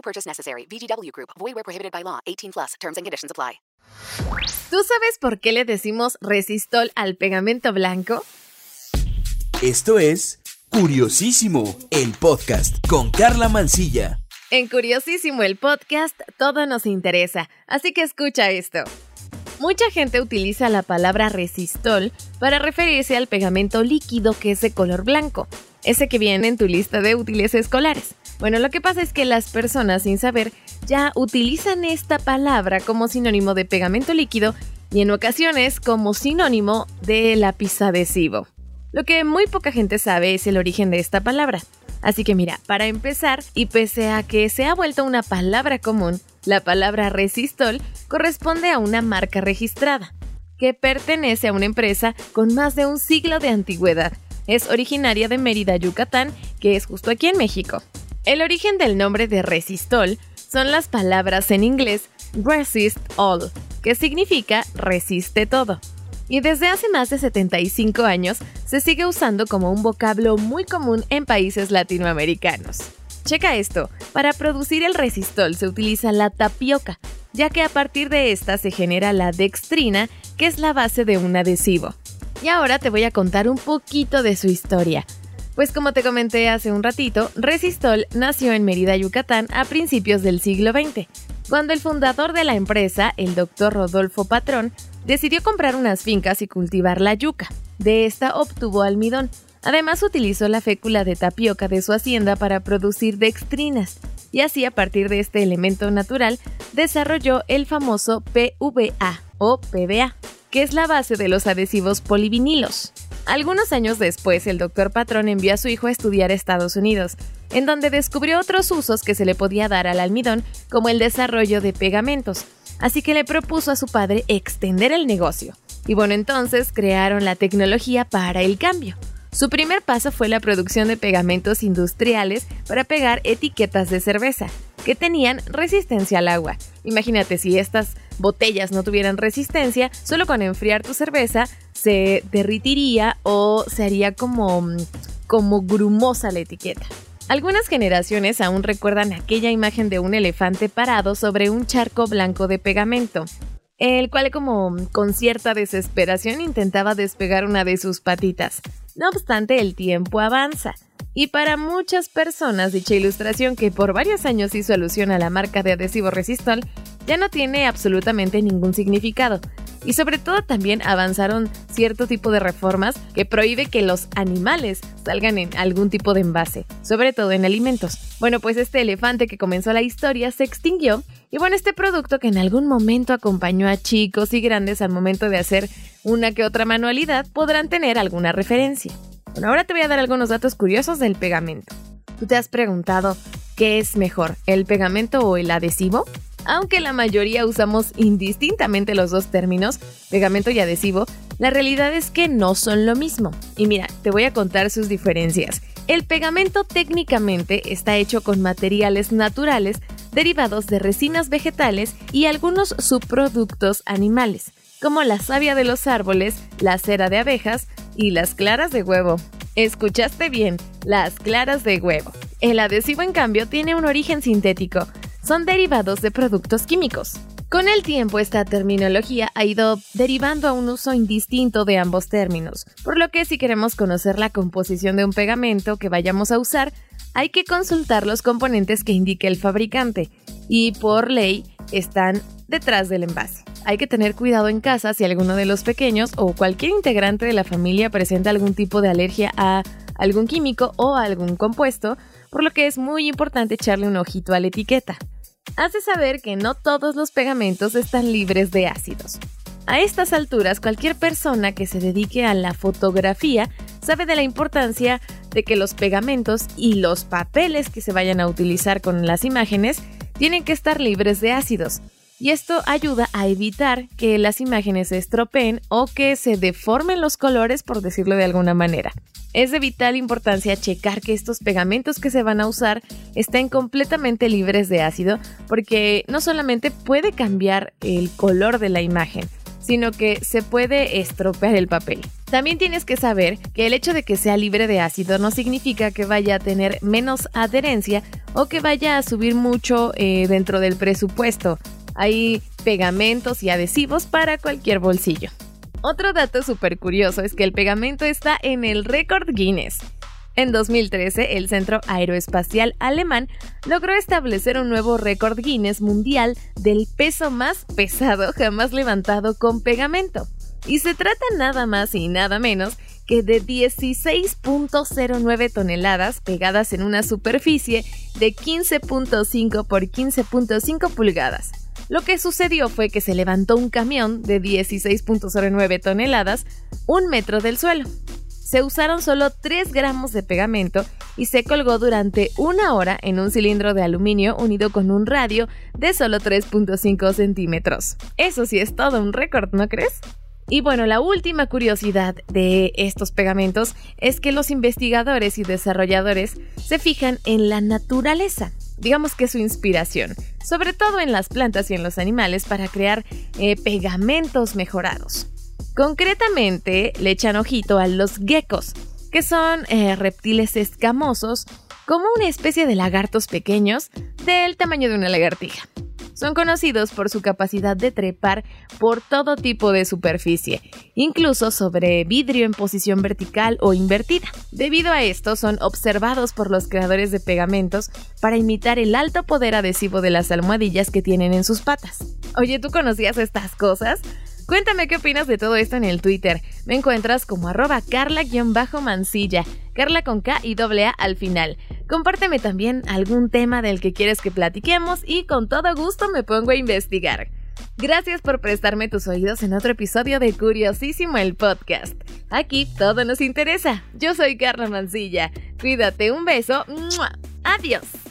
No purchase necessary. VGW Group. Void where prohibited by law. 18 plus. Terms and conditions apply. ¿Tú sabes por qué le decimos resistol al pegamento blanco? Esto es Curiosísimo, el podcast con Carla Mancilla. En Curiosísimo el podcast todo nos interesa, así que escucha esto. Mucha gente utiliza la palabra resistol para referirse al pegamento líquido que es de color blanco, ese que viene en tu lista de útiles escolares. Bueno, lo que pasa es que las personas sin saber ya utilizan esta palabra como sinónimo de pegamento líquido y en ocasiones como sinónimo de lápiz adhesivo. Lo que muy poca gente sabe es el origen de esta palabra. Así que mira, para empezar, y pese a que se ha vuelto una palabra común, la palabra resistol corresponde a una marca registrada, que pertenece a una empresa con más de un siglo de antigüedad. Es originaria de Mérida, Yucatán, que es justo aquí en México. El origen del nombre de resistol son las palabras en inglés resist all, que significa resiste todo y desde hace más de 75 años se sigue usando como un vocablo muy común en países latinoamericanos. Checa esto, para producir el resistol se utiliza la tapioca, ya que a partir de esta se genera la dextrina, que es la base de un adhesivo. Y ahora te voy a contar un poquito de su historia. Pues como te comenté hace un ratito, Resistol nació en Mérida, Yucatán, a principios del siglo XX, cuando el fundador de la empresa, el doctor Rodolfo Patrón, decidió comprar unas fincas y cultivar la yuca. De esta obtuvo almidón. Además utilizó la fécula de tapioca de su hacienda para producir dextrinas, y así a partir de este elemento natural desarrolló el famoso PVA o PVA, que es la base de los adhesivos polivinilos. Algunos años después, el doctor Patrón envió a su hijo a estudiar a Estados Unidos, en donde descubrió otros usos que se le podía dar al almidón, como el desarrollo de pegamentos, así que le propuso a su padre extender el negocio. Y bueno, entonces crearon la tecnología para el cambio. Su primer paso fue la producción de pegamentos industriales para pegar etiquetas de cerveza, que tenían resistencia al agua. Imagínate si estas botellas no tuvieran resistencia, solo con enfriar tu cerveza se derritiría o se haría como, como grumosa la etiqueta. Algunas generaciones aún recuerdan aquella imagen de un elefante parado sobre un charco blanco de pegamento, el cual como con cierta desesperación intentaba despegar una de sus patitas. No obstante, el tiempo avanza. Y para muchas personas dicha ilustración que por varios años hizo alusión a la marca de adhesivo Resistol ya no tiene absolutamente ningún significado. Y sobre todo también avanzaron cierto tipo de reformas que prohíbe que los animales salgan en algún tipo de envase, sobre todo en alimentos. Bueno, pues este elefante que comenzó la historia se extinguió y bueno, este producto que en algún momento acompañó a chicos y grandes al momento de hacer una que otra manualidad podrán tener alguna referencia. Bueno, ahora te voy a dar algunos datos curiosos del pegamento. ¿Tú te has preguntado qué es mejor, el pegamento o el adhesivo? Aunque la mayoría usamos indistintamente los dos términos, pegamento y adhesivo, la realidad es que no son lo mismo. Y mira, te voy a contar sus diferencias. El pegamento técnicamente está hecho con materiales naturales derivados de resinas vegetales y algunos subproductos animales, como la savia de los árboles, la cera de abejas, y las claras de huevo. Escuchaste bien, las claras de huevo. El adhesivo, en cambio, tiene un origen sintético. Son derivados de productos químicos. Con el tiempo, esta terminología ha ido derivando a un uso indistinto de ambos términos, por lo que si queremos conocer la composición de un pegamento que vayamos a usar, hay que consultar los componentes que indique el fabricante, y por ley están detrás del envase. Hay que tener cuidado en casa si alguno de los pequeños o cualquier integrante de la familia presenta algún tipo de alergia a algún químico o algún compuesto, por lo que es muy importante echarle un ojito a la etiqueta. Hace saber que no todos los pegamentos están libres de ácidos. A estas alturas, cualquier persona que se dedique a la fotografía sabe de la importancia de que los pegamentos y los papeles que se vayan a utilizar con las imágenes tienen que estar libres de ácidos. Y esto ayuda a evitar que las imágenes se estropeen o que se deformen los colores, por decirlo de alguna manera. Es de vital importancia checar que estos pegamentos que se van a usar estén completamente libres de ácido porque no solamente puede cambiar el color de la imagen, sino que se puede estropear el papel. También tienes que saber que el hecho de que sea libre de ácido no significa que vaya a tener menos adherencia o que vaya a subir mucho eh, dentro del presupuesto. Hay pegamentos y adhesivos para cualquier bolsillo. Otro dato súper curioso es que el pegamento está en el récord Guinness. En 2013, el Centro Aeroespacial Alemán logró establecer un nuevo récord Guinness mundial del peso más pesado jamás levantado con pegamento. Y se trata nada más y nada menos que de 16.09 toneladas pegadas en una superficie de 15.5 por 15.5 pulgadas. Lo que sucedió fue que se levantó un camión de 16.09 toneladas un metro del suelo. Se usaron solo 3 gramos de pegamento y se colgó durante una hora en un cilindro de aluminio unido con un radio de solo 3.5 centímetros. Eso sí es todo un récord, ¿no crees? Y bueno, la última curiosidad de estos pegamentos es que los investigadores y desarrolladores se fijan en la naturaleza digamos que su inspiración, sobre todo en las plantas y en los animales para crear eh, pegamentos mejorados. Concretamente, le echan ojito a los geckos, que son eh, reptiles escamosos, como una especie de lagartos pequeños del tamaño de una lagartija. Son conocidos por su capacidad de trepar por todo tipo de superficie, incluso sobre vidrio en posición vertical o invertida. Debido a esto, son observados por los creadores de pegamentos para imitar el alto poder adhesivo de las almohadillas que tienen en sus patas. Oye, ¿tú conocías estas cosas? Cuéntame qué opinas de todo esto en el Twitter. Me encuentras como arroba carla-mansilla, Carla con K y doble A al final. Compárteme también algún tema del que quieres que platiquemos y con todo gusto me pongo a investigar. Gracias por prestarme tus oídos en otro episodio de Curiosísimo el podcast. Aquí todo nos interesa. Yo soy Carla Mansilla. Cuídate, un beso. Adiós.